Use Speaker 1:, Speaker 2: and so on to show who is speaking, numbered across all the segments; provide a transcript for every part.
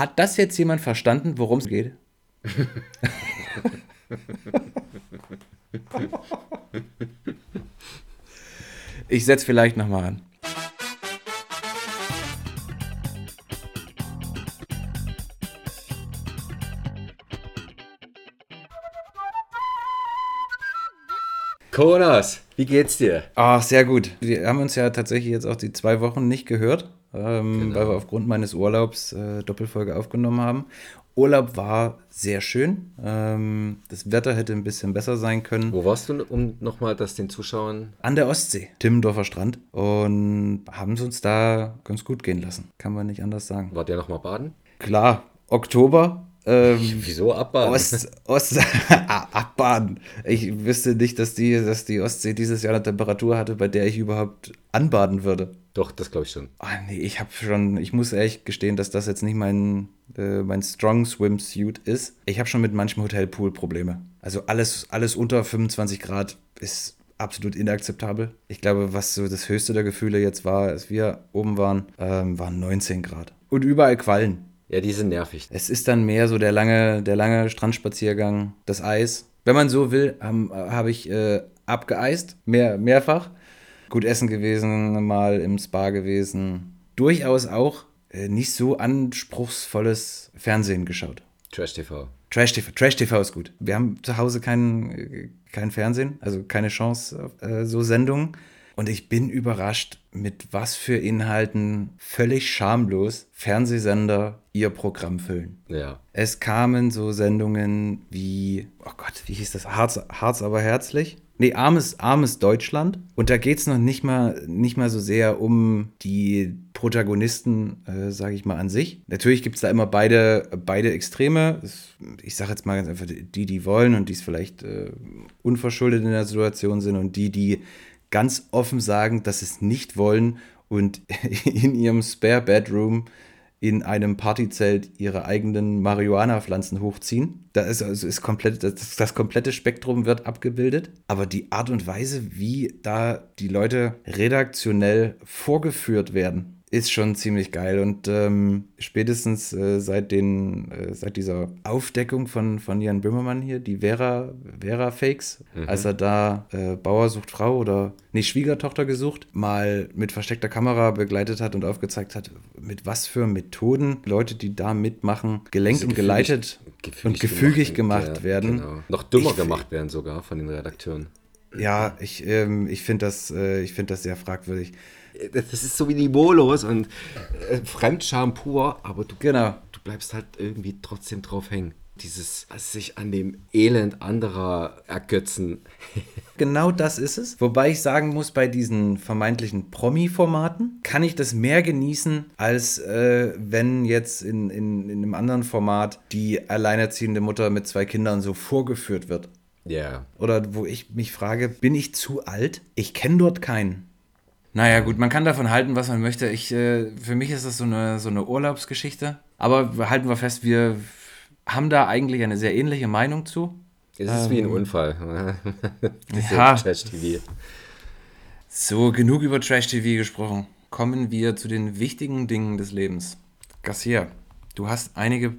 Speaker 1: Hat das jetzt jemand verstanden, worum es geht? ich setze vielleicht nochmal an.
Speaker 2: Konas, wie geht's dir?
Speaker 1: Ah, sehr gut. Wir haben uns ja tatsächlich jetzt auch die zwei Wochen nicht gehört, ähm, genau. weil wir aufgrund meines Urlaubs äh, Doppelfolge aufgenommen haben. Urlaub war sehr schön. Ähm, das Wetter hätte ein bisschen besser sein können.
Speaker 2: Wo warst du, um nochmal das den Zuschauern?
Speaker 1: An der Ostsee, Timmendorfer Strand. Und haben es uns da ganz gut gehen lassen. Kann man nicht anders sagen.
Speaker 2: Wart ihr nochmal baden?
Speaker 1: Klar, Oktober, ähm,
Speaker 2: Wieso abbaden?
Speaker 1: Ost, Ost, ah, abbaden. Ich wüsste nicht, dass die, dass die Ostsee dieses Jahr eine Temperatur hatte, bei der ich überhaupt anbaden würde.
Speaker 2: Doch, das glaube ich schon.
Speaker 1: Oh, nee, ich habe schon, ich muss ehrlich gestehen, dass das jetzt nicht mein, äh, mein Strong Swimsuit ist. Ich habe schon mit manchem Hotelpool Probleme. Also alles, alles unter 25 Grad ist absolut inakzeptabel. Ich glaube, was so das höchste der Gefühle jetzt war, als wir oben waren, ähm, waren 19 Grad. Und überall Quallen.
Speaker 2: Ja, die sind nervig.
Speaker 1: Es ist dann mehr so der lange, der lange Strandspaziergang, das Eis. Wenn man so will, habe hab ich äh, abgeeist, mehr, mehrfach. Gut essen gewesen, mal im Spa gewesen. Durchaus auch äh, nicht so anspruchsvolles Fernsehen geschaut.
Speaker 2: Trash TV.
Speaker 1: Trash TV, Trash TV ist gut. Wir haben zu Hause kein, äh, kein Fernsehen, also keine Chance auf äh, so Sendungen. Und ich bin überrascht, mit was für Inhalten völlig schamlos Fernsehsender ihr Programm füllen.
Speaker 2: Ja.
Speaker 1: Es kamen so Sendungen wie, oh Gott, wie hieß das? Harz, Harz aber herzlich. Nee, armes, armes Deutschland. Und da geht es noch nicht mal, nicht mal so sehr um die Protagonisten, äh, sage ich mal, an sich. Natürlich gibt es da immer beide, beide Extreme. Ich sage jetzt mal ganz einfach, die, die wollen und die es vielleicht äh, unverschuldet in der Situation sind und die, die ganz offen sagen, dass sie es nicht wollen und in ihrem Spare Bedroom in einem Partyzelt ihre eigenen Marihuana-Pflanzen hochziehen. Da ist also ist komplett, das, das, komplette Spektrum wird abgebildet. Aber die Art und Weise, wie da die Leute redaktionell vorgeführt werden, ist schon ziemlich geil. Und ähm, spätestens äh, seit, den, äh, seit dieser Aufdeckung von, von Jan Böhmermann hier, die Vera, Vera Fakes, mhm. als er da äh, Bauer sucht Frau oder nicht Schwiegertochter gesucht, mal mit versteckter Kamera begleitet hat und aufgezeigt hat, mit was für Methoden Leute, die da mitmachen, gelenkt und geleitet gefügig und gefügig gemacht, gemacht ja, werden. Genau.
Speaker 2: Noch dümmer ich, gemacht werden sogar von den Redakteuren.
Speaker 1: Ja, ich, ähm, ich finde das, äh, find das sehr fragwürdig
Speaker 2: das ist so wie niveaulos und äh, Fremdscham pur, aber du, genau. du bleibst halt irgendwie trotzdem drauf hängen. Dieses sich an dem Elend anderer ergötzen.
Speaker 1: genau das ist es. Wobei ich sagen muss, bei diesen vermeintlichen Promi-Formaten kann ich das mehr genießen, als äh, wenn jetzt in, in, in einem anderen Format die alleinerziehende Mutter mit zwei Kindern so vorgeführt wird.
Speaker 2: Ja. Yeah.
Speaker 1: Oder wo ich mich frage, bin ich zu alt? Ich kenne dort keinen. Naja, gut, man kann davon halten, was man möchte. Ich, äh, für mich ist das so eine, so eine Urlaubsgeschichte. Aber halten wir fest, wir haben da eigentlich eine sehr ähnliche Meinung zu.
Speaker 2: Es ist ähm, wie ein ähm, Unfall.
Speaker 1: ja. Trash-TV. So, genug über Trash-TV gesprochen. Kommen wir zu den wichtigen Dingen des Lebens. Garcia, du hast einige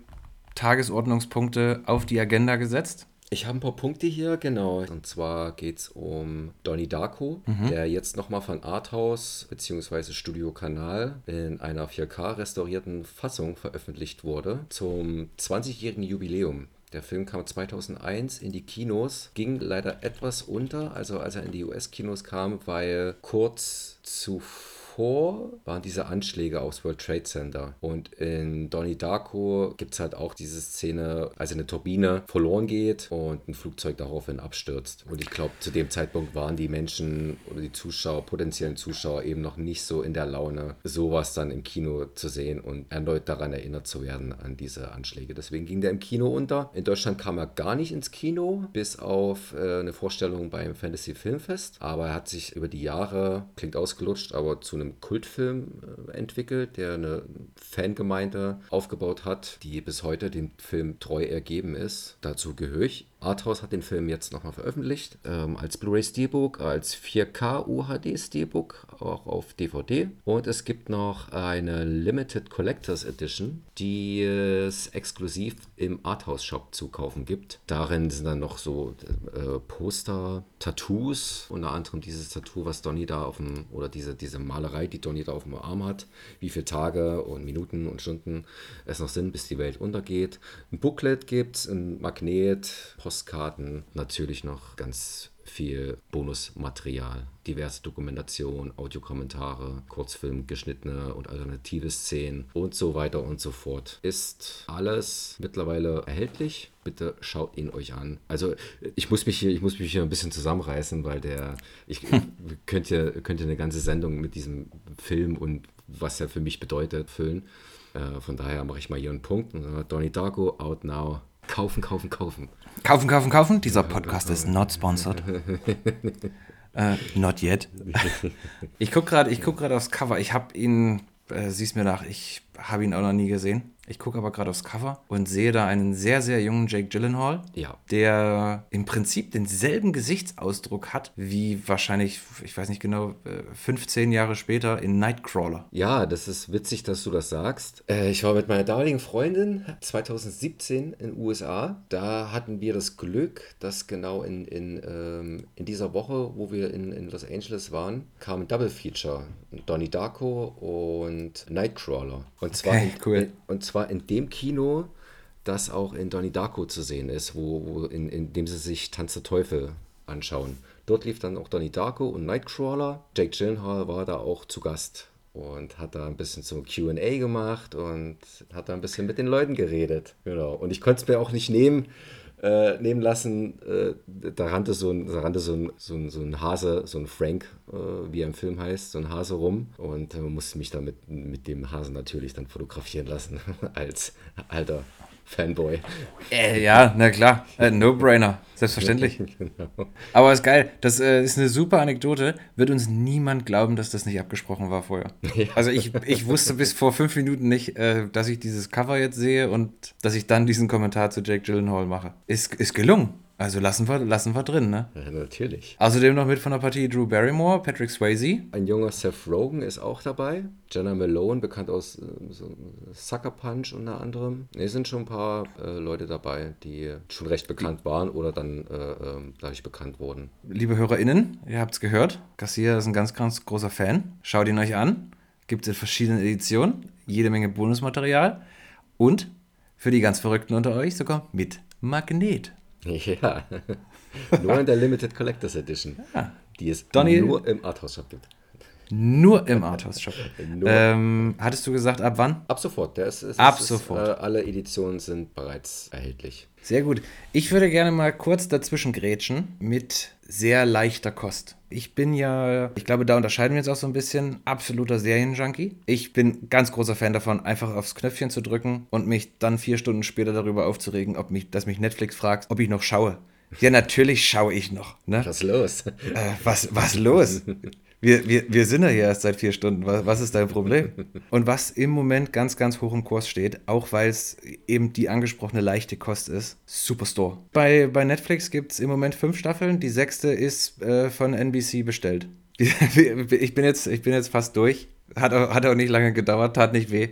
Speaker 1: Tagesordnungspunkte auf die Agenda gesetzt.
Speaker 2: Ich habe ein paar Punkte hier, genau. Und zwar geht es um Donnie Darko, mhm. der jetzt nochmal von Arthouse bzw. Studio Kanal in einer 4K restaurierten Fassung veröffentlicht wurde zum 20-jährigen Jubiläum. Der Film kam 2001 in die Kinos, ging leider etwas unter, also als er in die US-Kinos kam, weil kurz zuvor davor waren diese Anschläge aufs World Trade Center. Und in Donnie Darko gibt es halt auch diese Szene, als eine Turbine verloren geht und ein Flugzeug daraufhin abstürzt. Und ich glaube, zu dem Zeitpunkt waren die Menschen oder die Zuschauer, potenziellen Zuschauer eben noch nicht so in der Laune, sowas dann im Kino zu sehen und erneut daran erinnert zu werden an diese Anschläge. Deswegen ging der im Kino unter. In Deutschland kam er gar nicht ins Kino, bis auf äh, eine Vorstellung beim Fantasy Filmfest. Aber er hat sich über die Jahre, klingt ausgelutscht, aber zu einem Kultfilm äh, entwickelt, der eine Fangemeinde aufgebaut hat, die bis heute dem Film treu ergeben ist. Dazu gehöre ich Arthouse hat den Film jetzt nochmal veröffentlicht, ähm, als Blu-ray Steelbook, als 4K UHD Steelbook, auch auf DVD. Und es gibt noch eine Limited Collectors Edition, die es exklusiv im Arthouse Shop zu kaufen gibt. Darin sind dann noch so äh, Poster, Tattoos, unter anderem dieses Tattoo, was Donny da auf dem, oder diese, diese Malerei, die Donny da auf dem Arm hat, wie viele Tage und Minuten und Stunden es noch sind, bis die Welt untergeht. Ein Booklet gibt es, ein Magnet, Postkarten, natürlich noch ganz viel Bonusmaterial, diverse Dokumentation, Audiokommentare, Kurzfilm, geschnittene und alternative Szenen und so weiter und so fort. Ist alles mittlerweile erhältlich. Bitte schaut ihn euch an. Also ich muss mich hier, ich muss mich hier ein bisschen zusammenreißen, weil der, ich könnte, könnte eine ganze Sendung mit diesem Film und was er für mich bedeutet füllen. Äh, von daher mache ich mal hier einen Punkt. Donnie Darko, out now. Kaufen, kaufen, kaufen.
Speaker 1: Kaufen, kaufen, kaufen. Dieser Podcast ist not sponsored. äh, not yet. ich gucke gerade guck aufs Cover. Ich habe ihn, äh, siehst mir nach, ich habe ihn auch noch nie gesehen. Ich gucke aber gerade aufs Cover und sehe da einen sehr, sehr jungen Jake Gyllenhaal,
Speaker 2: ja.
Speaker 1: der im Prinzip denselben Gesichtsausdruck hat wie wahrscheinlich, ich weiß nicht genau, 15 äh, Jahre später in Nightcrawler.
Speaker 2: Ja, das ist witzig, dass du das sagst. Äh, ich war mit meiner damaligen Freundin 2017 in den USA. Da hatten wir das Glück, dass genau in, in, ähm, in dieser Woche, wo wir in, in Los Angeles waren, kam ein Double Feature. Donnie Darko und Nightcrawler. Und zwar, okay, cool. und zwar in dem Kino, das auch in Donnie Darko zu sehen ist, wo, wo in, in dem sie sich Tanz der Teufel anschauen. Dort lief dann auch Donnie Darko und Nightcrawler. Jake Gyllenhaal war da auch zu Gast und hat da ein bisschen so QA gemacht und hat da ein bisschen mit den Leuten geredet. Genau. Und ich konnte es mir auch nicht nehmen, äh, nehmen lassen. Äh, da rannte, so ein, da rannte so, ein, so, ein, so ein Hase, so ein Frank, äh, wie er im Film heißt, so ein Hase rum. Und man musste mich da mit, mit dem Hasen natürlich dann fotografieren lassen, als alter Fanboy.
Speaker 1: Äh, ja, na klar. Äh, No-Brainer. Selbstverständlich. genau. Aber ist geil. Das äh, ist eine super Anekdote. Wird uns niemand glauben, dass das nicht abgesprochen war vorher. Ja. Also ich, ich wusste bis vor fünf Minuten nicht, äh, dass ich dieses Cover jetzt sehe und dass ich dann diesen Kommentar zu Jake Gyllenhaal mache. Ist, ist gelungen. Also lassen wir, lassen wir drin, ne?
Speaker 2: Ja, natürlich.
Speaker 1: Außerdem noch mit von der Partie Drew Barrymore, Patrick Swayze.
Speaker 2: Ein junger Seth Rogen ist auch dabei. Jenna Malone, bekannt aus äh, so Sucker Punch unter anderem. Es sind schon ein paar äh, Leute dabei, die schon recht bekannt waren oder dann äh, äh, dadurch bekannt wurden.
Speaker 1: Liebe HörerInnen, ihr habt es gehört. Garcia ist ein ganz, ganz großer Fan. Schaut ihn euch an. Gibt es in verschiedenen Editionen. Jede Menge Bonusmaterial. Und für die ganz Verrückten unter euch sogar mit Magnet.
Speaker 2: Ja, nur in der Limited Collectors Edition, ja. die es
Speaker 1: Donny,
Speaker 2: nur im Arthouse Shop gibt.
Speaker 1: Nur im Arthouse Shop. ähm, hattest du gesagt, ab wann?
Speaker 2: Ab sofort. Der ist, ist,
Speaker 1: ab ist, sofort.
Speaker 2: Äh, alle Editionen sind bereits erhältlich.
Speaker 1: Sehr gut. Ich würde gerne mal kurz dazwischen grätschen mit sehr leichter Kost. Ich bin ja, ich glaube, da unterscheiden wir uns auch so ein bisschen, absoluter Serienjunkie. Ich bin ganz großer Fan davon, einfach aufs Knöpfchen zu drücken und mich dann vier Stunden später darüber aufzuregen, ob mich, dass mich Netflix fragt, ob ich noch schaue. Ja, natürlich schaue ich noch. Ne?
Speaker 2: Was los? Äh,
Speaker 1: was, was los? Wir, wir, wir sind ja hier erst seit vier Stunden. Was, was ist dein Problem? Und was im Moment ganz, ganz hoch im Kurs steht, auch weil es eben die angesprochene leichte Kost ist, Superstore. Bei, bei Netflix gibt es im Moment fünf Staffeln. Die sechste ist äh, von NBC bestellt. Ich bin, jetzt, ich bin jetzt fast durch. Hat, hat auch nicht lange gedauert, tat nicht weh.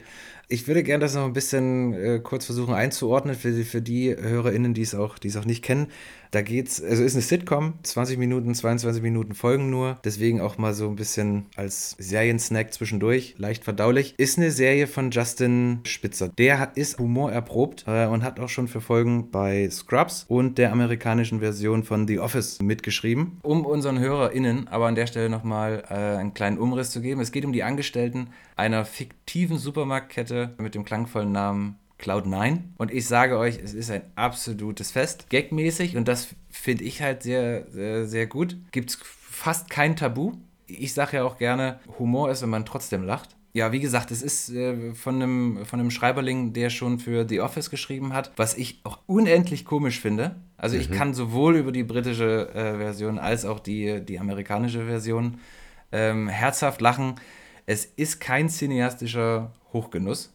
Speaker 1: Ich würde gerne das noch ein bisschen äh, kurz versuchen einzuordnen für, für die HörerInnen, die es auch, die es auch nicht kennen. Da geht's, also ist eine Sitcom, 20 Minuten, 22 Minuten Folgen nur, deswegen auch mal so ein bisschen als Seriensnack zwischendurch, leicht verdaulich. Ist eine Serie von Justin Spitzer. Der ist Humor erprobt äh, und hat auch schon für Folgen bei Scrubs und der amerikanischen Version von The Office mitgeschrieben. Um unseren HörerInnen aber an der Stelle nochmal äh, einen kleinen Umriss zu geben. Es geht um die Angestellten einer fiktiven Supermarktkette mit dem klangvollen Namen Cloud9. Und ich sage euch, es ist ein absolutes Fest. Gagmäßig, und das finde ich halt sehr, sehr, sehr gut, gibt es fast kein Tabu. Ich sage ja auch gerne, Humor ist, wenn man trotzdem lacht. Ja, wie gesagt, es ist äh, von, einem, von einem Schreiberling, der schon für The Office geschrieben hat, was ich auch unendlich komisch finde. Also mhm. ich kann sowohl über die britische äh, Version als auch die, die amerikanische Version ähm, herzhaft lachen. Es ist kein cineastischer Hochgenuss.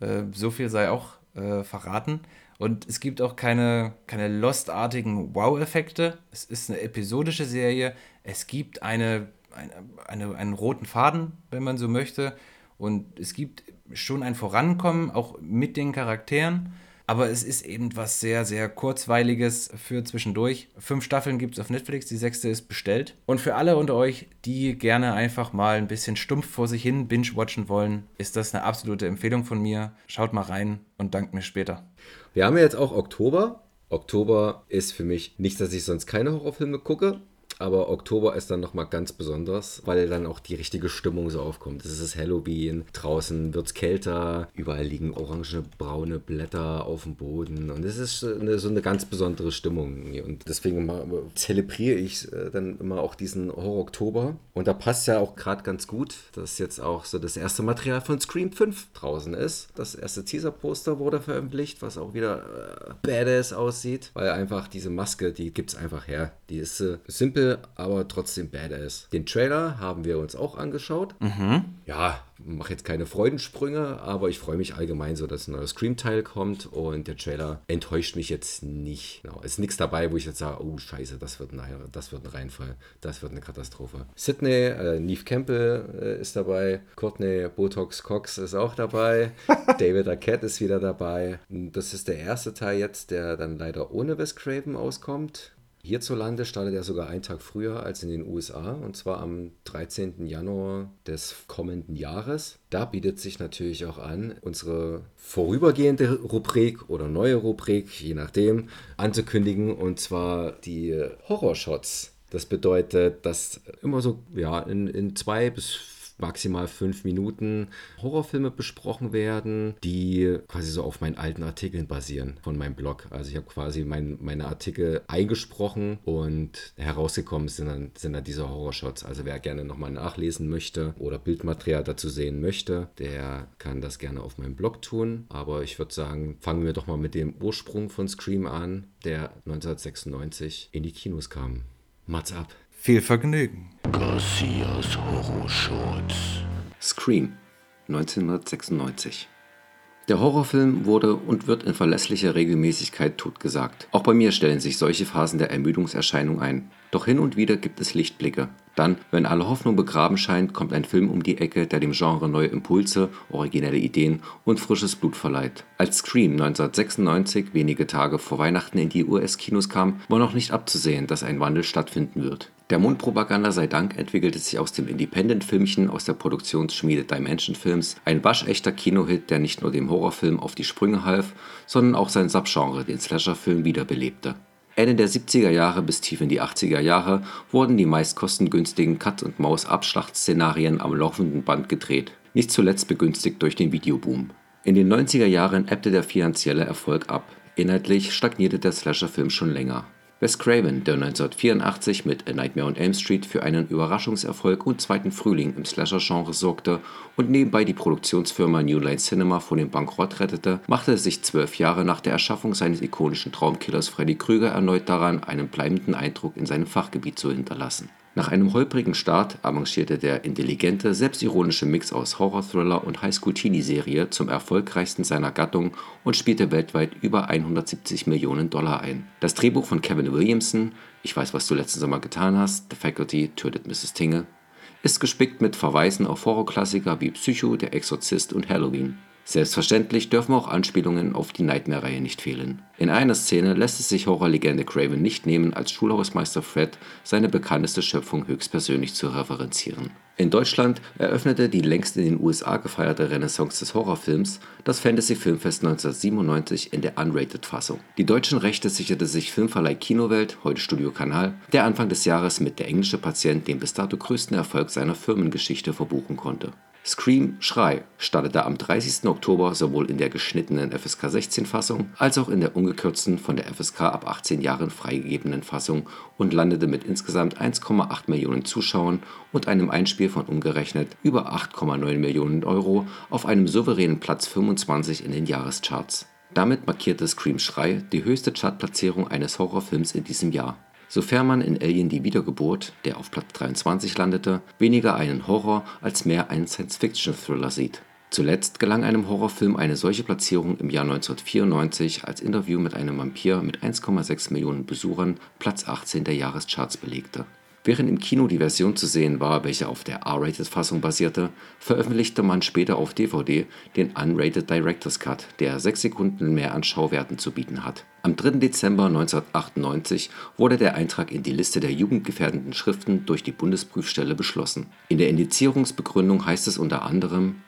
Speaker 1: Äh, so viel sei auch äh, verraten. Und es gibt auch keine, keine Lost-artigen Wow-Effekte. Es ist eine episodische Serie. Es gibt eine, eine, eine, einen roten Faden, wenn man so möchte. Und es gibt schon ein Vorankommen, auch mit den Charakteren. Aber es ist eben was sehr, sehr kurzweiliges für zwischendurch. Fünf Staffeln gibt es auf Netflix, die sechste ist bestellt. Und für alle unter euch, die gerne einfach mal ein bisschen stumpf vor sich hin binge-watchen wollen, ist das eine absolute Empfehlung von mir. Schaut mal rein und dankt mir später.
Speaker 2: Wir haben ja jetzt auch Oktober. Oktober ist für mich nicht, dass ich sonst keine Horrorfilme gucke, aber Oktober ist dann nochmal ganz besonders, weil dann auch die richtige Stimmung so aufkommt. Es ist Halloween, draußen wird es kälter, überall liegen orange, braune Blätter auf dem Boden und es ist eine, so eine ganz besondere Stimmung. Und deswegen zelebriere ich äh, dann immer auch diesen Horror-Oktober. Und da passt ja auch gerade ganz gut, dass jetzt auch so das erste Material von Scream 5 draußen ist. Das erste Teaser-Poster wurde veröffentlicht, was auch wieder äh, badass aussieht, weil einfach diese Maske, die gibt es einfach her. Die ist äh, simpel aber trotzdem badass. Den Trailer haben wir uns auch angeschaut. Mhm. Ja, mache jetzt keine Freudensprünge, aber ich freue mich allgemein so, dass ein neues Scream-Teil kommt und der Trailer enttäuscht mich jetzt nicht. Genau, ist nichts dabei, wo ich jetzt sage, oh scheiße, das wird, ein, das wird ein Reinfall, das wird eine Katastrophe. Sydney, äh, Neve Campbell äh, ist dabei, Courtney Botox Cox ist auch dabei, David Arquette ist wieder dabei. Das ist der erste Teil jetzt, der dann leider ohne Wes Craven auskommt. Hierzulande startet er sogar einen Tag früher als in den USA und zwar am 13. Januar des kommenden Jahres. Da bietet sich natürlich auch an, unsere vorübergehende Rubrik oder neue Rubrik, je nachdem, anzukündigen und zwar die Horrorshots. Das bedeutet, dass immer so ja, in, in zwei bis maximal fünf Minuten Horrorfilme besprochen werden, die quasi so auf meinen alten Artikeln basieren von meinem Blog. Also ich habe quasi mein, meine Artikel eingesprochen und herausgekommen sind dann, sind dann diese Horrorshots. Also wer gerne nochmal nachlesen möchte oder Bildmaterial dazu sehen möchte, der kann das gerne auf meinem Blog tun. Aber ich würde sagen, fangen wir doch mal mit dem Ursprung von Scream an, der 1996 in die Kinos kam. Mats ab.
Speaker 1: Viel Vergnügen.
Speaker 3: Garcias Horrorshorts.
Speaker 2: Scream 1996. Der Horrorfilm wurde und wird in verlässlicher Regelmäßigkeit totgesagt. Auch bei mir stellen sich solche Phasen der Ermüdungserscheinung ein. Doch hin und wieder gibt es Lichtblicke. Dann, wenn alle Hoffnung begraben scheint, kommt ein Film um die Ecke, der dem Genre neue Impulse, originelle Ideen und frisches Blut verleiht. Als Scream 1996 wenige Tage vor Weihnachten in die US-Kinos kam, war noch nicht abzusehen, dass ein Wandel stattfinden wird. Der Mundpropaganda sei Dank entwickelte sich aus dem Independent-Filmchen aus der Produktionsschmiede Dimension Films ein waschechter Kinohit, der nicht nur dem Horrorfilm auf die Sprünge half, sondern auch sein Subgenre, den Slasher-Film, wiederbelebte. Ende der 70er Jahre bis tief in die 80er Jahre wurden die meist kostengünstigen Cut-and-Maus-Abschlachtszenarien am laufenden Band gedreht, nicht zuletzt begünstigt durch den Videoboom. In den 90er Jahren ebbte der finanzielle Erfolg ab. Inhaltlich stagnierte der Slasher-Film schon länger Wes Craven, der 1984 mit A Nightmare on Elm Street für einen Überraschungserfolg und zweiten Frühling im Slasher-Genre sorgte und nebenbei die Produktionsfirma New Line Cinema vor dem Bankrott rettete, machte sich zwölf Jahre nach der Erschaffung seines ikonischen Traumkillers Freddy Krüger erneut daran, einen bleibenden Eindruck in seinem Fachgebiet zu hinterlassen nach einem holprigen Start avancierte der intelligente, selbstironische Mix aus Horror-Thriller und Highschool-Teenie-Serie zum erfolgreichsten seiner Gattung und spielte weltweit über 170 Millionen Dollar ein. Das Drehbuch von Kevin Williamson (Ich weiß, was du letzten Sommer getan hast, The Faculty, Tötet Mrs. Tingle) ist gespickt mit Verweisen auf Horrorklassiker wie Psycho, Der Exorzist und Halloween Selbstverständlich dürfen auch Anspielungen auf die Nightmare-Reihe nicht fehlen. In einer Szene lässt es sich Horrorlegende Craven nicht nehmen, als Schulhausmeister Fred seine bekannteste Schöpfung höchstpersönlich zu referenzieren. In Deutschland eröffnete die längst in den USA gefeierte Renaissance des Horrorfilms das Fantasy Filmfest 1997 in der Unrated-Fassung. Die deutschen Rechte sicherte sich Filmverleih Kinowelt, heute Studio Kanal, der Anfang des Jahres mit Der englische Patient den bis dato größten Erfolg seiner Firmengeschichte verbuchen konnte Scream Schrei startete am 30. Oktober sowohl in der geschnittenen FSK 16 Fassung als auch in der ungekürzten von der FSK ab 18 Jahren freigegebenen Fassung und landete mit insgesamt 1,8 Millionen Zuschauern und einem Einspiel von umgerechnet über 8,9 Millionen Euro auf einem souveränen Platz 25 in den Jahrescharts. Damit markierte Scream Schrei die höchste Chartplatzierung eines Horrorfilms in diesem Jahr sofern man in Alien die Wiedergeburt, der auf Platz 23 landete, weniger einen Horror als mehr einen Science-Fiction-Thriller sieht. Zuletzt gelang einem Horrorfilm eine solche Platzierung im Jahr 1994, als Interview mit einem Vampir mit 1,6 Millionen Besuchern Platz 18 der Jahrescharts belegte. Während im Kino die Version zu sehen war, welche auf der R-Rated-Fassung basierte, veröffentlichte man später auf DVD den Unrated Director's Cut, der sechs Sekunden mehr an Schauwerten zu bieten hat. Am 3. Dezember 1998 wurde der Eintrag in die Liste der jugendgefährdenden Schriften durch die Bundesprüfstelle beschlossen. In der Indizierungsbegründung heißt es unter anderem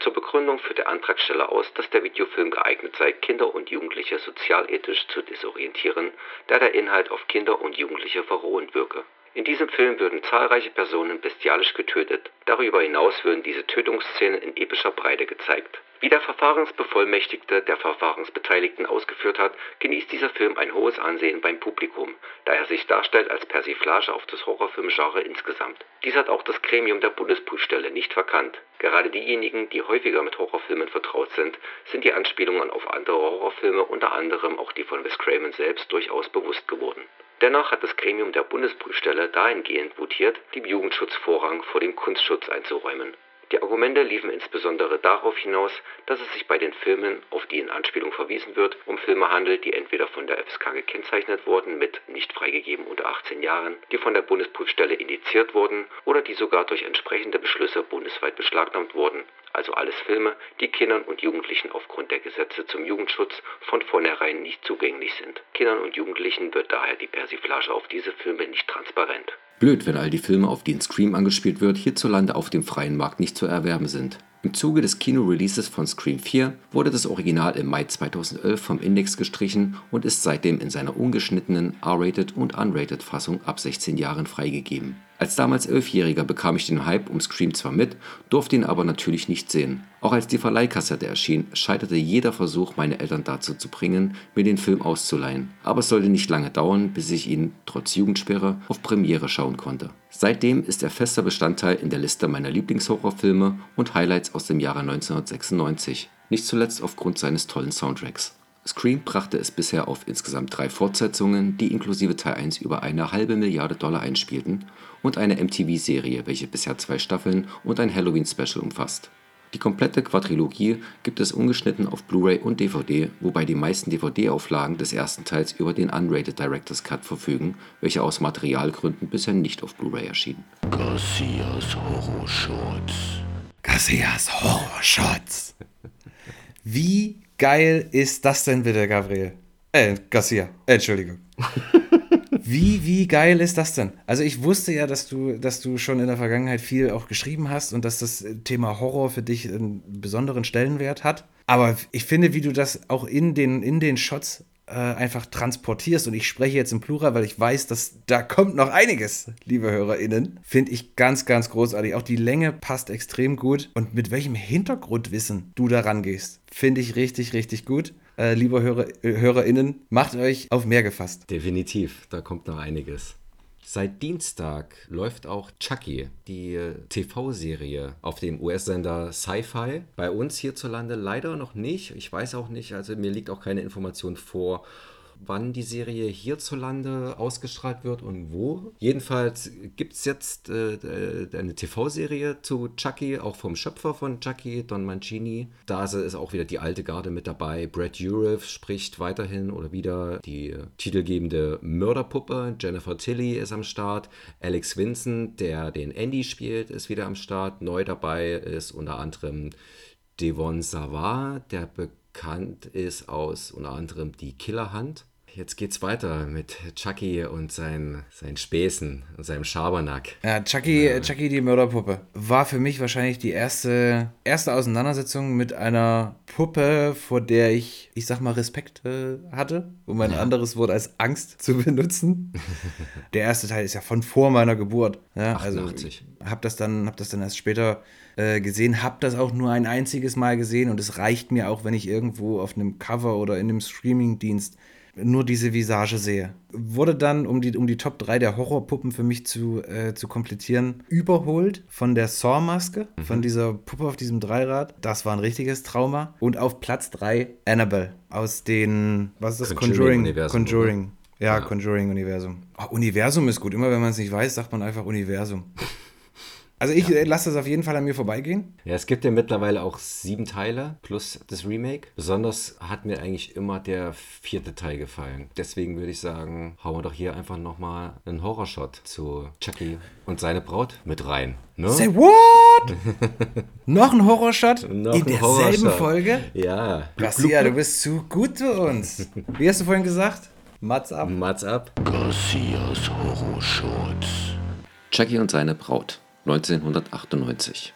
Speaker 2: zur Begründung führt der Antragsteller aus, dass der Videofilm geeignet sei, Kinder und Jugendliche sozialethisch zu desorientieren, da der Inhalt auf Kinder und Jugendliche verrohend wirke. In diesem Film würden zahlreiche Personen bestialisch getötet. Darüber hinaus würden diese Tötungsszenen in epischer Breite gezeigt. Wie der Verfahrensbevollmächtigte der Verfahrensbeteiligten ausgeführt hat, genießt dieser Film ein hohes Ansehen beim Publikum, da er sich darstellt als Persiflage auf das Horrorfilmgenre insgesamt. Dies hat auch das Gremium der Bundesprüfstelle nicht verkannt. Gerade diejenigen, die häufiger mit Horrorfilmen vertraut sind, sind die Anspielungen auf andere Horrorfilme, unter anderem auch die von Wes Craven selbst, durchaus bewusst geworden. Dennoch hat das Gremium der Bundesprüfstelle dahingehend votiert, dem Jugendschutz Vorrang vor dem Kunstschutz einzuräumen. Die Argumente liefen insbesondere darauf hinaus, dass es sich bei den Filmen, auf die in Anspielung verwiesen wird, um Filme handelt, die entweder von der FSK gekennzeichnet wurden mit nicht freigegeben unter 18 Jahren, die von der Bundesprüfstelle indiziert wurden oder die sogar durch entsprechende Beschlüsse bundesweit beschlagnahmt wurden, also alles Filme, die Kindern und Jugendlichen aufgrund der Gesetze zum Jugendschutz von vornherein nicht zugänglich sind. Kindern und Jugendlichen wird daher die Persiflage auf diese Filme nicht transparent. Blöd, wenn all die Filme, auf in Scream angespielt wird, hierzulande auf dem freien Markt nicht zu erwerben sind. Im Zuge des Kino-Releases von Scream 4 wurde das Original im Mai 2011 vom Index gestrichen und ist seitdem in seiner ungeschnittenen R-Rated und Unrated Fassung ab 16 Jahren freigegeben als damals Elfjähriger bekam ich den Hype um Scream zwar mit, durfte ihn aber natürlich nicht sehen. Auch als die Verleihkassette erschien, scheiterte jeder Versuch, meine Eltern dazu zu bringen, mir den Film auszuleihen. Aber es sollte nicht lange dauern, bis ich ihn, trotz Jugendsperre, auf Premiere schauen konnte. Seitdem ist er fester Bestandteil in der Liste meiner Lieblingshorrorfilme und Highlights aus dem Jahre 1996. Nicht zuletzt aufgrund seines tollen Soundtracks. Scream brachte es bisher auf insgesamt drei Fortsetzungen, die inklusive Teil 1 über eine halbe Milliarde Dollar einspielten, und eine MTV-Serie, welche bisher zwei Staffeln und ein Halloween-Special umfasst. Die komplette Quadrilogie gibt es ungeschnitten auf Blu-ray und DVD, wobei die meisten DVD-Auflagen des ersten Teils über den Unrated Director's Cut verfügen, welcher aus Materialgründen bisher nicht auf Blu-ray erschien.
Speaker 3: Garcias Horrorschutz.
Speaker 1: Garcias Horrorschutz. Wie geil ist das denn bitte, Gabriel? Äh, Garcia. Äh, Entschuldigung. Wie, wie geil ist das denn? Also ich wusste ja, dass du, dass du schon in der Vergangenheit viel auch geschrieben hast und dass das Thema Horror für dich einen besonderen Stellenwert hat. Aber ich finde, wie du das auch in den, in den Shots äh, einfach transportierst, und ich spreche jetzt im Plural, weil ich weiß, dass da kommt noch einiges, liebe HörerInnen, finde ich ganz, ganz großartig. Auch die Länge passt extrem gut. Und mit welchem Hintergrundwissen du da rangehst, finde ich richtig, richtig gut. Äh, liebe Hörer, äh, HörerInnen, macht euch auf mehr gefasst.
Speaker 2: Definitiv, da kommt noch einiges. Seit Dienstag läuft auch Chucky, die TV-Serie auf dem US-Sender Sci-Fi. Bei uns hierzulande leider noch nicht. Ich weiß auch nicht, also mir liegt auch keine Information vor, wann die Serie hierzulande ausgestrahlt wird und wo. Jedenfalls gibt es jetzt äh, äh eine TV-Serie zu Chucky, auch vom Schöpfer von Chucky, Don Mancini. Da ist auch wieder die alte Garde mit dabei. Brad Dourif spricht weiterhin oder wieder die äh, titelgebende Mörderpuppe. Jennifer Tilly ist am Start. Alex Vincent, der den Andy spielt, ist wieder am Start. Neu dabei ist unter anderem Devon Savard, der bekannt ist aus unter anderem Die Killerhand. Jetzt geht's weiter mit Chucky und seinen, seinen Späßen und seinem Schabernack.
Speaker 1: Ja, Chucky, ja. Chucky die Mörderpuppe war für mich wahrscheinlich die erste, erste Auseinandersetzung mit einer Puppe, vor der ich, ich sag mal, Respekt äh, hatte, um ein ja. anderes Wort als Angst zu benutzen. Der erste Teil ist ja von vor meiner Geburt. Ja, 88. Also hab das dann, hab das dann erst später äh, gesehen, hab das auch nur ein einziges Mal gesehen und es reicht mir auch, wenn ich irgendwo auf einem Cover oder in einem Streamingdienst nur diese Visage sehe. Wurde dann, um die, um die Top 3 der Horrorpuppen für mich zu, äh, zu komplettieren, überholt von der Saw-Maske, mhm. von dieser Puppe auf diesem Dreirad. Das war ein richtiges Trauma. Und auf Platz 3 Annabelle aus den, was ist das? Conjuring. Conjuring. Conjuring. Ja, ja. Conjuring-Universum. Oh, Universum ist gut. Immer wenn man es nicht weiß, sagt man einfach Universum. Also ich ja. lasse das auf jeden Fall an mir vorbeigehen.
Speaker 2: Ja, es gibt ja mittlerweile auch sieben Teile plus das Remake. Besonders hat mir eigentlich immer der vierte Teil gefallen. Deswegen würde ich sagen, hauen wir doch hier einfach nochmal einen Horrorshot zu Chucky und seine Braut mit rein.
Speaker 1: Ne? Say what? Noch ein Horrorshot
Speaker 2: Noch
Speaker 1: in derselben
Speaker 2: Horrorshot.
Speaker 1: Folge?
Speaker 2: Ja.
Speaker 1: Garcia, du bist zu gut für uns. Wie hast du vorhin gesagt? Mats ab.
Speaker 2: Mats ab.
Speaker 3: Garcias Horrorshorts.
Speaker 2: Chucky und seine Braut. 1998.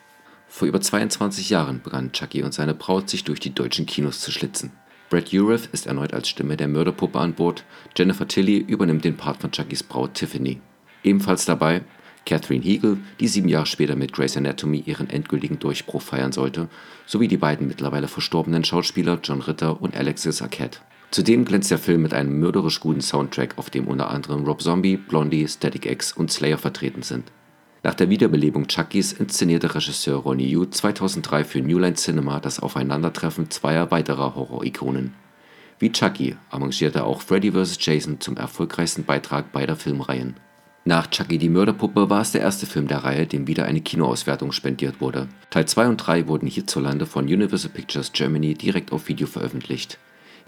Speaker 2: Vor über 22 Jahren begann Chucky und seine Braut sich durch die deutschen Kinos zu schlitzen. Brad Dourif ist erneut als Stimme der Mörderpuppe an Bord, Jennifer Tilly übernimmt den Part von Chuckys Braut Tiffany. Ebenfalls dabei Catherine Hegel, die sieben Jahre später mit Grey's Anatomy ihren endgültigen Durchbruch feiern sollte, sowie die beiden mittlerweile verstorbenen Schauspieler John Ritter und Alexis Arquette. Zudem glänzt der Film mit einem mörderisch guten Soundtrack, auf dem unter anderem Rob Zombie, Blondie, Static X und Slayer vertreten sind. Nach der Wiederbelebung Chuckys inszenierte Regisseur Ronnie Yu 2003 für New Line Cinema das Aufeinandertreffen zweier weiterer Horror-Ikonen. Wie Chucky arrangierte auch Freddy vs. Jason zum erfolgreichsten Beitrag beider Filmreihen. Nach Chucky die Mörderpuppe war es der erste Film der Reihe, dem wieder eine Kinoauswertung spendiert wurde. Teil 2 und 3 wurden hierzulande von Universal Pictures Germany direkt auf Video veröffentlicht.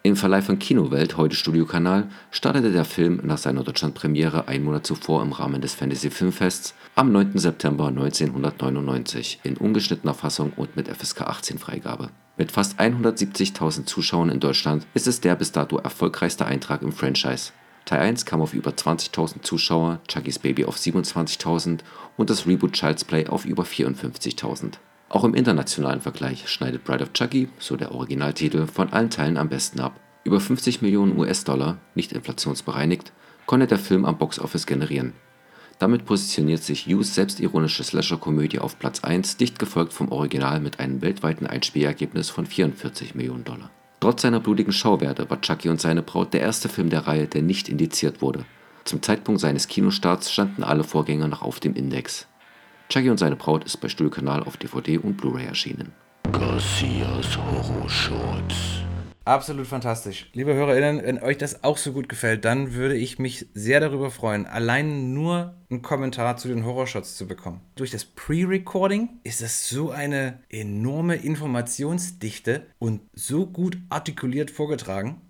Speaker 2: Im Verleih von Kinowelt, heute Studiokanal, startete der Film nach seiner Deutschlandpremiere einen Monat zuvor im Rahmen des Fantasy Filmfests am 9. September 1999 in ungeschnittener Fassung und mit FSK 18 Freigabe. Mit fast 170.000 Zuschauern in Deutschland ist es der bis dato erfolgreichste Eintrag im Franchise. Teil 1 kam auf über 20.000 Zuschauer, Chuckys Baby auf 27.000 und das Reboot Child's Play auf über 54.000. Auch im internationalen Vergleich schneidet Bride of Chucky, so der Originaltitel, von allen Teilen am besten ab. Über 50 Millionen US-Dollar, nicht inflationsbereinigt, konnte der Film am Boxoffice generieren. Damit positioniert sich Hughes selbstironische Slasher-Komödie auf Platz 1, dicht gefolgt vom Original mit einem weltweiten Einspielergebnis von 44 Millionen Dollar. Trotz seiner blutigen Schauwerte war Chucky und seine Braut der erste Film der Reihe, der nicht indiziert wurde. Zum Zeitpunkt seines Kinostarts standen alle Vorgänger noch auf dem Index. Chucky und seine Braut ist bei Stuhlkanal auf DVD und Blu-ray erschienen.
Speaker 3: Garcias Horrorshorts.
Speaker 1: Absolut fantastisch. Liebe HörerInnen, wenn euch das auch so gut gefällt, dann würde ich mich sehr darüber freuen, allein nur einen Kommentar zu den Horrorshots zu bekommen. Durch das Pre-Recording ist das so eine enorme Informationsdichte und so gut artikuliert vorgetragen.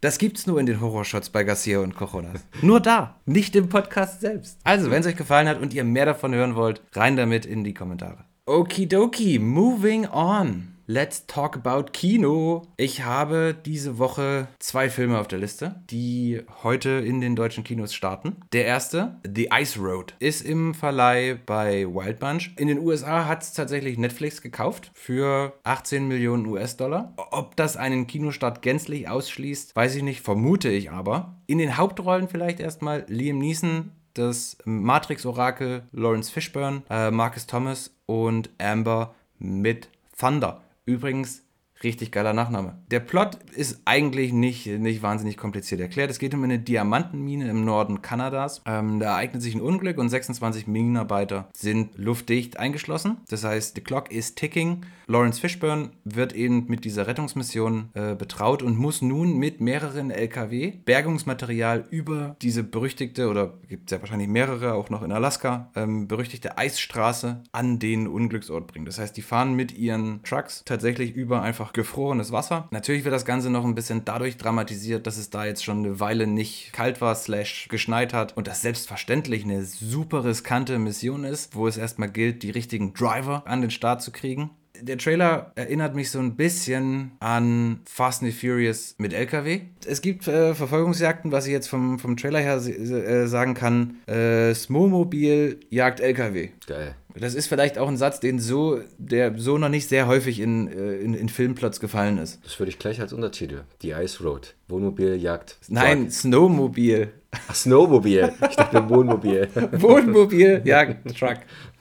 Speaker 1: Das gibt's nur in den Horrorshots bei Garcia und Cochonas. Nur da, nicht im Podcast selbst. Also, wenn es euch gefallen hat und ihr mehr davon hören wollt, rein damit in die Kommentare. Okidoki, moving on. Let's talk about Kino. Ich habe diese Woche zwei Filme auf der Liste, die heute in den deutschen Kinos starten. Der erste, The Ice Road, ist im Verleih bei Wild Bunch. In den USA hat es tatsächlich Netflix gekauft für 18 Millionen US-Dollar. Ob das einen Kinostart gänzlich ausschließt, weiß ich nicht, vermute ich aber. In den Hauptrollen vielleicht erstmal Liam Neeson, das Matrix-Orakel Lawrence Fishburne, äh, Marcus Thomas und Amber mit Thunder. Übrigens, richtig geiler Nachname. Der Plot ist eigentlich nicht, nicht wahnsinnig kompliziert erklärt. Es geht um eine Diamantenmine im Norden Kanadas. Ähm, da ereignet sich ein Unglück und 26 Minenarbeiter sind luftdicht eingeschlossen. Das heißt, the clock is ticking. Lawrence Fishburne wird eben mit dieser Rettungsmission äh, betraut und muss nun mit mehreren LKW Bergungsmaterial über diese berüchtigte, oder gibt es ja wahrscheinlich mehrere, auch noch in Alaska, ähm, berüchtigte Eisstraße an den Unglücksort bringen. Das heißt, die fahren mit ihren Trucks tatsächlich über einfach gefrorenes Wasser. Natürlich wird das Ganze noch ein bisschen dadurch dramatisiert, dass es da jetzt schon eine Weile nicht kalt war, slash geschneit hat und das selbstverständlich eine super riskante Mission ist, wo es erstmal gilt, die richtigen Driver an den Start zu kriegen der Trailer erinnert mich so ein bisschen an Fast and Furious mit LKW. Es gibt äh, Verfolgungsjagden, was ich jetzt vom, vom Trailer her äh, sagen kann. Äh, Smomobil jagt LKW.
Speaker 2: Geil.
Speaker 1: Das ist vielleicht auch ein Satz, den so, der so noch nicht sehr häufig in, äh, in, in Filmplots gefallen ist.
Speaker 2: Das würde ich gleich als Untertitel. Die Ice Road. Wohnmobil jagt.
Speaker 1: Nein,
Speaker 2: Truck.
Speaker 1: Snowmobil.
Speaker 2: Ach, Snowmobil. Ich dachte Wohnmobil.
Speaker 1: Wohnmobil jagt Truck.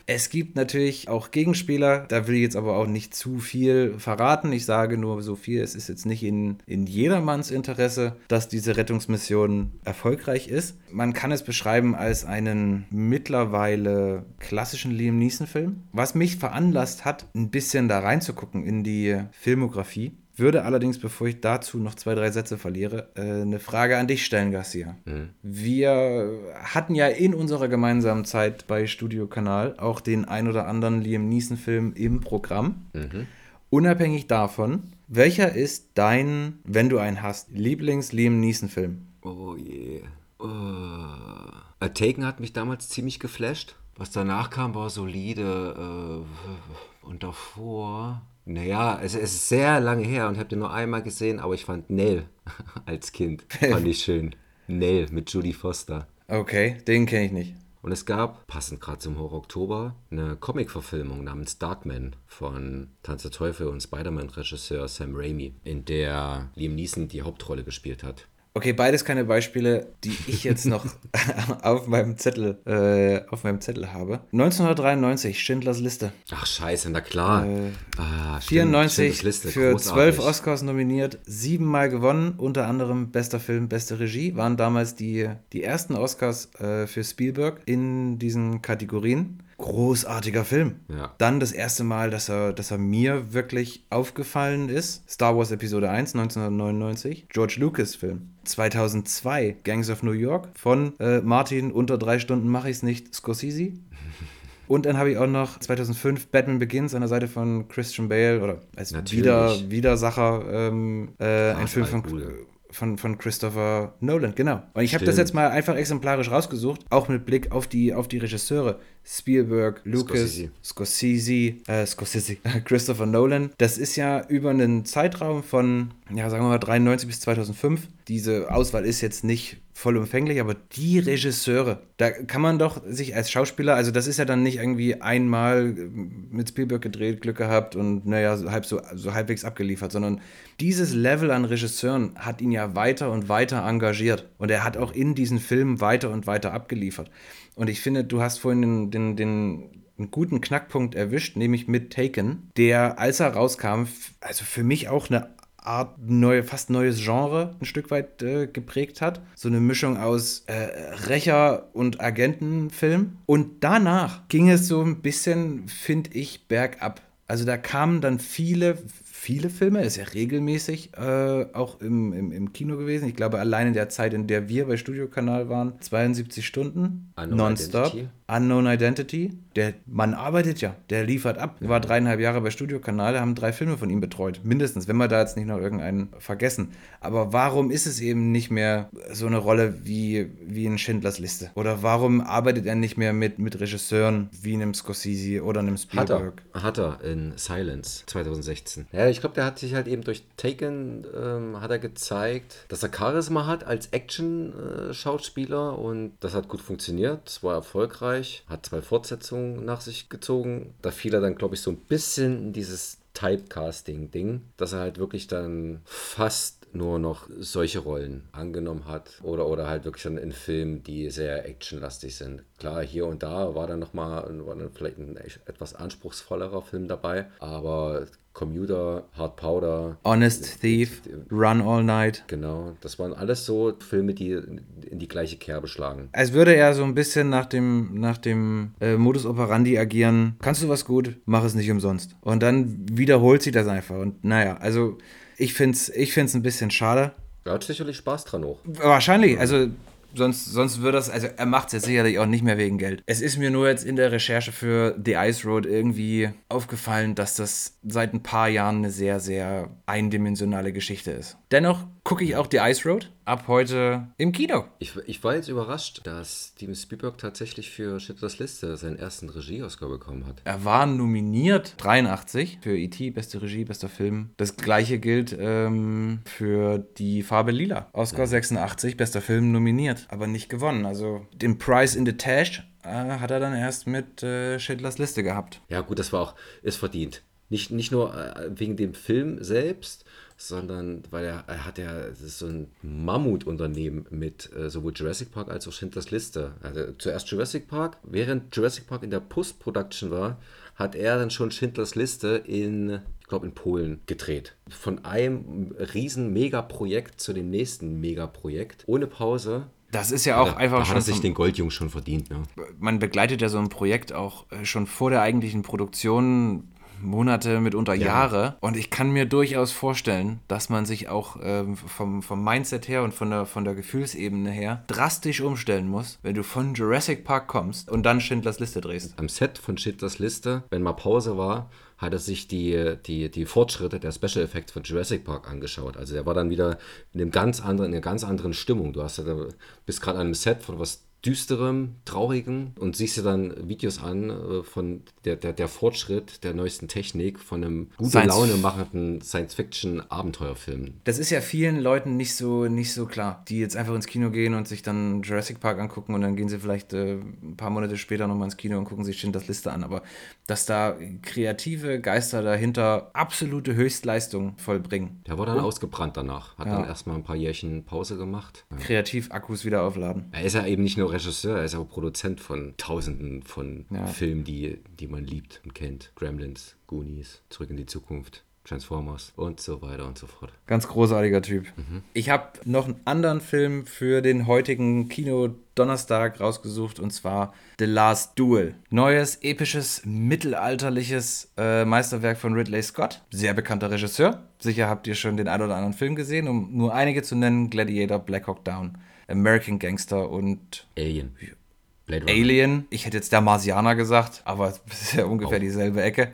Speaker 1: Es gibt natürlich auch Gegenspieler, da will ich jetzt aber auch nicht zu viel verraten. Ich sage nur so viel, es ist jetzt nicht in, in jedermanns Interesse, dass diese Rettungsmission erfolgreich ist. Man kann es beschreiben als einen mittlerweile klassischen Liam Neeson-Film, was mich veranlasst hat, ein bisschen da reinzugucken in die Filmografie Würde allerdings, bevor ich dazu noch zwei, drei Sätze verliere, äh, eine Frage an dich stellen, Garcia. Wir hatten ja in unserer gemeinsamen Zeit bei Studio Kanal auch den ein oder anderen Liam Neeson-Film im Programm. Unabhängig davon, welcher ist dein, wenn du einen hast, Lieblings-Liam Neeson-Film?
Speaker 2: Oh je. Oh. A Taken hat mich damals ziemlich geflasht. Was danach kam, war solide. Äh, und davor. Naja, es, ist sehr lange her und habe den nur einmal gesehen, aber ich fand Nell als Kind. fand ich schön. Nell mit Judy Foster.
Speaker 1: Okay, den kenne ich nicht.
Speaker 2: Und es gab, passend gerade zum Horror Oktober, eine Comic-Verfilmung namens Darkman von Tanz der Teufel und Spider-Man-Regisseur Sam Raimi, in der Liam Neeson die Hauptrolle gespielt hat.
Speaker 1: Okay, beides keine Beispiele, die ich jetzt noch auf meinem Zettel, äh, auf meinem Zettel habe. 1993, Schindlers Liste.
Speaker 2: Ach scheiße, na klar.
Speaker 1: Äh,
Speaker 2: ah, stimmt,
Speaker 1: 94
Speaker 2: Schindlers Liste,
Speaker 1: für zwölf Oscars nominiert, siebenmal gewonnen, unter anderem bester Film, beste Regie, waren damals die, die ersten Oscars äh, für Spielberg in diesen Kategorien. Großartiger Film.
Speaker 2: Ja.
Speaker 1: Dann das erste Mal, dass er, dass er mir wirklich aufgefallen ist. Star Wars Episode 1, 1999. George Lucas Film. 2002, Gangs of New York von äh, Martin, unter drei Stunden mache ich es nicht, Scorsese. Und dann habe ich auch noch 2005 Batman Begins an der Seite von Christian Bale oder als
Speaker 2: Natürlich.
Speaker 1: Wieder, Widersacher ähm, äh, ein Film von, von, von Christopher Nolan, genau. Und ich habe das jetzt mal einfach exemplarisch rausgesucht, auch mit Blick auf die, auf die Regisseure. Spielberg, Lucas,
Speaker 2: Scorsese.
Speaker 1: Scorsese, äh, Scorsese, Christopher Nolan. Das ist ja über einen Zeitraum von, ja, sagen wir mal 93 bis 2005. Diese Auswahl ist jetzt nicht vollumfänglich, aber die Regisseure, da kann man doch sich als Schauspieler, also das ist ja dann nicht irgendwie einmal mit Spielberg gedreht, Glück gehabt und naja, halb so, so halbwegs abgeliefert, sondern dieses Level an Regisseuren hat ihn ja weiter und weiter engagiert und er hat auch in diesen Filmen weiter und weiter abgeliefert. Und ich finde, du hast vorhin den, den, den einen guten Knackpunkt erwischt, nämlich mit Taken, der, als er rauskam, also für mich auch eine Art neue, fast neues Genre ein Stück weit äh, geprägt hat. So eine Mischung aus äh, Rächer- und Agentenfilm. Und danach ging es so ein bisschen, finde ich, bergab. Also da kamen dann viele, viele Filme, ist ja regelmäßig äh, auch im, im, im Kino gewesen. Ich glaube, allein in der Zeit, in der wir bei Studiokanal waren, 72 Stunden,
Speaker 2: Unknown
Speaker 1: nonstop.
Speaker 2: Identity.
Speaker 1: Unknown Identity. Der Mann arbeitet ja, der liefert ab. War dreieinhalb Jahre bei Studiokanal, haben drei Filme von ihm betreut. Mindestens, wenn wir da jetzt nicht noch irgendeinen vergessen. Aber warum ist es eben nicht mehr so eine Rolle wie, wie in Schindlers Liste? Oder warum arbeitet er nicht mehr mit, mit Regisseuren wie einem Scorsese oder einem
Speaker 2: Hat
Speaker 1: Spielberg?
Speaker 2: er, hat er in Silence 2016. Ja, ich glaube, der hat sich halt eben durch Taken ähm, hat er gezeigt, dass er Charisma hat als Action-Schauspieler und das hat gut funktioniert. Es war erfolgreich, hat zwei Fortsetzungen nach sich gezogen. Da fiel er dann, glaube ich, so ein bisschen in dieses Typecasting-Ding, dass er halt wirklich dann fast nur noch solche Rollen angenommen hat oder, oder halt wirklich dann in Filmen, die sehr actionlastig sind. Klar, hier und da war dann nochmal war dann vielleicht ein etwas anspruchsvollerer Film dabei, aber Commuter, Hard Powder,
Speaker 1: Honest Thief, Run All Night.
Speaker 2: genau, das waren alles so Filme, die in die gleiche Kerbe schlagen.
Speaker 1: Als würde er so ein bisschen nach dem, nach dem äh, Modus operandi agieren. Kannst du was gut, mach es nicht umsonst. Und dann wiederholt sich das einfach. Und naja, also ich finde es ich find's ein bisschen schade.
Speaker 2: Er hat sicherlich Spaß dran auch.
Speaker 1: Wahrscheinlich, also sonst, sonst würde das, also er macht es jetzt sicherlich auch nicht mehr wegen Geld. Es ist mir nur jetzt in der Recherche für The Ice Road irgendwie aufgefallen, dass das seit ein paar Jahren eine sehr, sehr eindimensionale Geschichte ist. Dennoch gucke ich auch The Ice Road ab heute im Kino.
Speaker 2: Ich, ich war jetzt überrascht, dass Steven Spielberg tatsächlich für Schindlers Liste seinen ersten Regie-Oscar bekommen hat.
Speaker 1: Er war nominiert 83 für E.T., beste Regie, bester Film. Das gleiche gilt ähm, für die Farbe Lila. Oscar 86, bester Film nominiert, aber nicht gewonnen. Also den Prize in the Tash äh, hat er dann erst mit äh, Schindlers Liste gehabt.
Speaker 2: Ja, gut, das war auch, ist verdient. Nicht, nicht nur äh, wegen dem Film selbst, sondern weil er, er hat ja, so ein Mammutunternehmen mit äh, sowohl Jurassic Park als auch Schindlers Liste. Also zuerst Jurassic Park, während Jurassic Park in der Post-Production war, hat er dann schon Schindlers Liste in, ich glaube, in Polen gedreht. Von einem riesen Megaprojekt zu dem nächsten Megaprojekt, ohne Pause.
Speaker 1: Das ist ja auch
Speaker 2: da,
Speaker 1: einfach
Speaker 2: da hat
Speaker 1: schon.
Speaker 2: er sich den Goldjung schon verdient, ne?
Speaker 1: man begleitet ja so ein Projekt auch äh, schon vor der eigentlichen Produktion Monate, mitunter Jahre. Und ich kann mir durchaus vorstellen, dass man sich auch ähm, vom, vom Mindset her und von der, von der Gefühlsebene her drastisch umstellen muss, wenn du von Jurassic Park kommst und dann Schindlers Liste drehst.
Speaker 2: Am Set von Schindlers Liste, wenn mal Pause war, hat er sich die, die, die Fortschritte der Special Effects von Jurassic Park angeschaut. Also er war dann wieder in einem ganz anderen, in einer ganz anderen Stimmung. Du hast ja, bist gerade an einem Set von was düsterem, traurigem und siehst dir dann Videos an äh, von der, der, der Fortschritt der neuesten Technik von einem gute
Speaker 1: Science-
Speaker 2: Laune machenden Science-Fiction-Abenteuerfilm.
Speaker 1: Das ist ja vielen Leuten nicht so, nicht so klar, die jetzt einfach ins Kino gehen und sich dann Jurassic Park angucken und dann gehen sie vielleicht äh, ein paar Monate später nochmal ins Kino und gucken sich Schindlers Liste an. Aber dass da kreative Geister dahinter absolute Höchstleistung vollbringen,
Speaker 2: Der war dann ausgebrannt danach, hat dann erstmal ein paar Jährchen Pause gemacht.
Speaker 1: kreativ Akkus wieder aufladen.
Speaker 2: Er ist ja eben nicht nur Regisseur, er ist auch Produzent von Tausenden von
Speaker 1: Ja.
Speaker 2: Filmen, die, die man liebt und kennt. Gremlins, Goonies, Zurück in die Zukunft, Transformers und so weiter und so fort.
Speaker 1: Ganz großartiger Typ. Ich habe noch einen anderen Film für den heutigen Kino Donnerstag rausgesucht und zwar The Last Duel. Neues, episches, mittelalterliches äh, Meisterwerk von Ridley Scott. Sehr bekannter Regisseur. Sicher habt ihr schon den ein oder anderen Film gesehen, um nur einige zu nennen. Gladiator, Black Hawk Down, American Gangster und
Speaker 2: Alien.
Speaker 1: Alien. Ich hätte jetzt der Marsianer gesagt, aber es ist ja ungefähr dieselbe Ecke.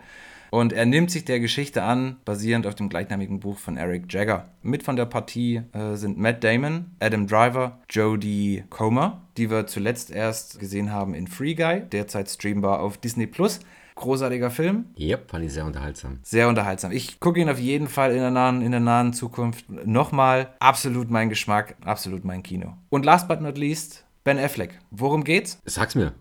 Speaker 1: Und er nimmt sich der Geschichte an, basierend auf dem gleichnamigen Buch von Eric Jagger. Mit von der Partie äh, sind Matt Damon, Adam Driver, Jodie Comer, die wir zuletzt erst gesehen haben in Free Guy, derzeit streambar auf Disney Plus. Großartiger Film,
Speaker 2: Yep, fand ich sehr unterhaltsam.
Speaker 1: sehr unterhaltsam. Ich gucke ihn auf jeden Fall in der nahen, in der nahen Zukunft nochmal. Absolut mein Geschmack, absolut mein Kino. Und last but not least, Ben Affleck. Worum geht's?
Speaker 2: Sag's mir.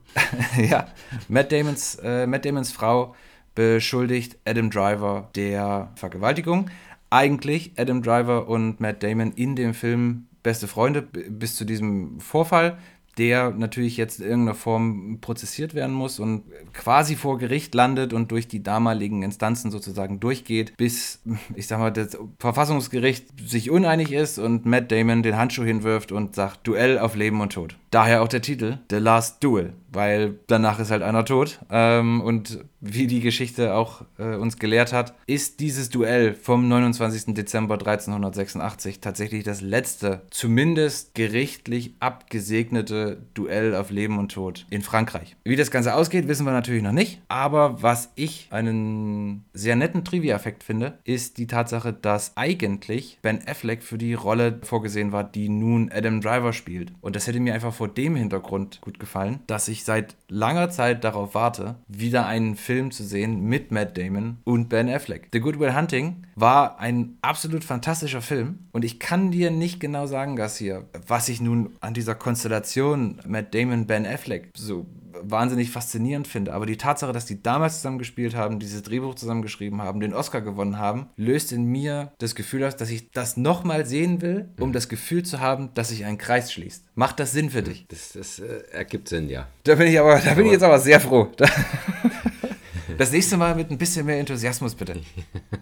Speaker 1: ja, Matt Damons, äh, Matt Damons Frau beschuldigt Adam Driver der Vergewaltigung. Eigentlich Adam Driver und Matt Damon in dem Film beste Freunde bis zu diesem Vorfall, der natürlich jetzt in irgendeiner Form prozessiert werden muss und quasi vor Gericht landet und durch die damaligen Instanzen sozusagen durchgeht, bis, ich sag mal, das Verfassungsgericht sich uneinig ist und Matt Damon den Handschuh hinwirft und sagt Duell auf Leben und Tod. Daher auch der Titel The Last Duel, weil danach ist halt einer tot. Ähm, und wie die Geschichte auch äh, uns gelehrt hat, ist dieses Duell vom 29. Dezember 1386 tatsächlich das letzte, zumindest gerichtlich abgesegnete Duell auf Leben und Tod in Frankreich. Wie das Ganze ausgeht, wissen wir natürlich noch nicht. Aber was ich einen sehr netten Trivia-Effekt finde, ist die Tatsache, dass eigentlich Ben Affleck für die Rolle vorgesehen war, die nun Adam Driver spielt. Und das hätte mir einfach vor dem Hintergrund gut gefallen, dass ich seit langer Zeit darauf warte, wieder einen Film zu sehen mit Matt Damon und Ben Affleck. The Good Will Hunting war ein absolut fantastischer Film und ich kann dir nicht genau sagen, Garcia, was ich nun an dieser Konstellation Matt Damon, Ben Affleck so wahnsinnig faszinierend finde. Aber die Tatsache, dass die damals zusammen gespielt haben, dieses Drehbuch zusammen geschrieben haben, den Oscar gewonnen haben, löst in mir das Gefühl aus, dass ich das nochmal sehen will, um das Gefühl zu haben, dass sich ein Kreis schließt. Macht das Sinn für dich?
Speaker 2: Das, das äh, ergibt Sinn, ja.
Speaker 1: Da bin ich aber, da bin ich jetzt aber sehr froh. Da- Das nächste Mal mit ein bisschen mehr Enthusiasmus, bitte.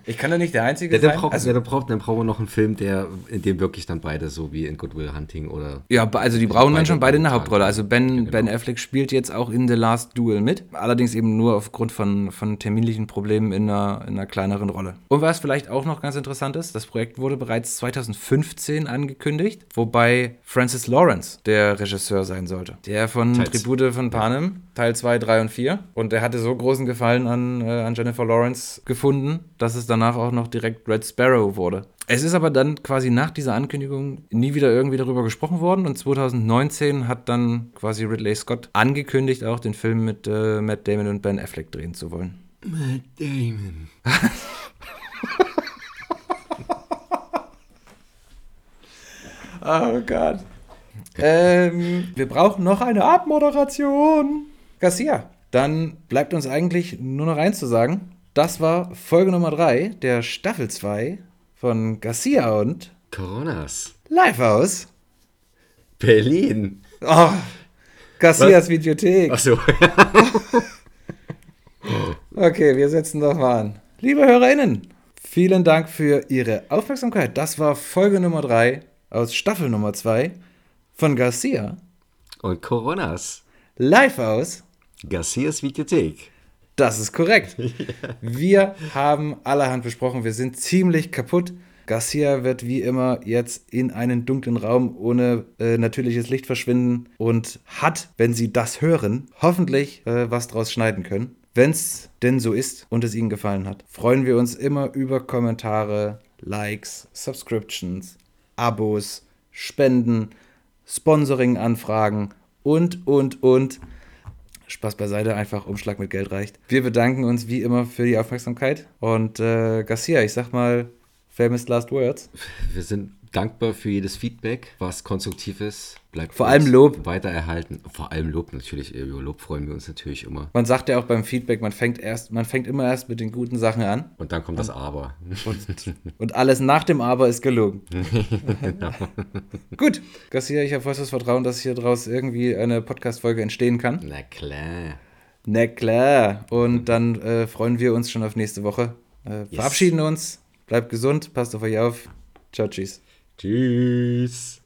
Speaker 1: Ich kann doch nicht der Einzige
Speaker 2: Ja,
Speaker 1: sein.
Speaker 2: braucht,
Speaker 1: Also,
Speaker 2: ja, dann, braucht, dann brauchen wir noch einen Film, der, in dem wirklich dann beide, so wie in Good Will Hunting oder.
Speaker 1: ja, also die brauchen dann
Speaker 2: beide
Speaker 1: schon beide eine
Speaker 2: momentan.
Speaker 1: Hauptrolle. Also Ben,
Speaker 2: Ja, genau.
Speaker 1: ben Affleck spielt jetzt auch in The Last Duel mit. Allerdings eben nur aufgrund von, von terminlichen Problemen in einer, in einer kleineren Rolle. Und was vielleicht auch noch ganz interessant ist, das Projekt wurde bereits 2015 angekündigt, wobei Francis Lawrence der Regisseur sein sollte. Der von
Speaker 2: Teils.
Speaker 1: Tribute von Panem, Teil 2, 3 und 4. Und der hatte so großen Gefallen an, äh, an Jennifer Lawrence gefunden, dass es danach auch noch direkt Red Sparrow wurde. Es ist aber dann quasi nach dieser Ankündigung nie wieder irgendwie darüber gesprochen worden und 2019 hat dann quasi Ridley Scott angekündigt, auch den Film mit äh, Matt Damon und Ben Affleck drehen zu wollen.
Speaker 2: Matt Damon.
Speaker 1: Oh Gott. ähm, wir brauchen noch eine Abmoderation. Garcia, dann bleibt uns eigentlich nur noch eins zu sagen. Das war Folge Nummer 3 der Staffel 2 von Garcia und
Speaker 2: Coronas.
Speaker 1: Live aus
Speaker 2: Berlin.
Speaker 1: oh, Garcias
Speaker 2: Was?
Speaker 1: Videothek.
Speaker 2: Achso.
Speaker 1: Okay, wir setzen doch mal an. Liebe HörerInnen, vielen Dank für Ihre Aufmerksamkeit. Das war Folge Nummer 3 aus Staffel Nummer 2 von Garcia
Speaker 2: Und Coronas.
Speaker 1: live aus
Speaker 2: Garcias Videothek.
Speaker 1: Das ist korrekt. Wir haben allerhand besprochen. Wir sind ziemlich kaputt. Garcia wird wie immer jetzt in einen dunklen Raum ohne äh, natürliches Licht verschwinden und hat, wenn Sie das hören, hoffentlich äh, was draus schneiden können. Wenn es denn so ist und es Ihnen gefallen hat, freuen wir uns immer über Kommentare, Likes, Subscriptions, Abos, Spenden, Sponsoring-Anfragen und, und, und. Spaß beiseite, einfach Umschlag mit Geld reicht. Wir bedanken uns wie immer für die Aufmerksamkeit. Und äh, Garcia, ich sag mal, famous last words.
Speaker 2: Wir sind dankbar für jedes Feedback, was konstruktiv ist. Bleibt
Speaker 1: Vor allem Lob.
Speaker 2: Weiter erhalten. Vor allem Lob natürlich. Über Lob freuen wir uns natürlich immer.
Speaker 1: Man sagt ja auch beim Feedback, man fängt erst, man fängt immer erst mit den guten Sachen an.
Speaker 2: Und dann kommt das Aber.
Speaker 1: Und alles nach dem Aber ist gelogen. Gut, Garcia, ich habe vollstes Vertrauen, dass hier draus irgendwie eine Podcast-Folge entstehen kann.
Speaker 2: Na klar.
Speaker 1: Na klar. Und dann äh, freuen wir uns schon auf nächste Woche. Äh,
Speaker 2: Yes.
Speaker 1: Verabschieden uns. Bleibt gesund, passt auf euch auf. Ciao, tschüss.
Speaker 2: Tschüss.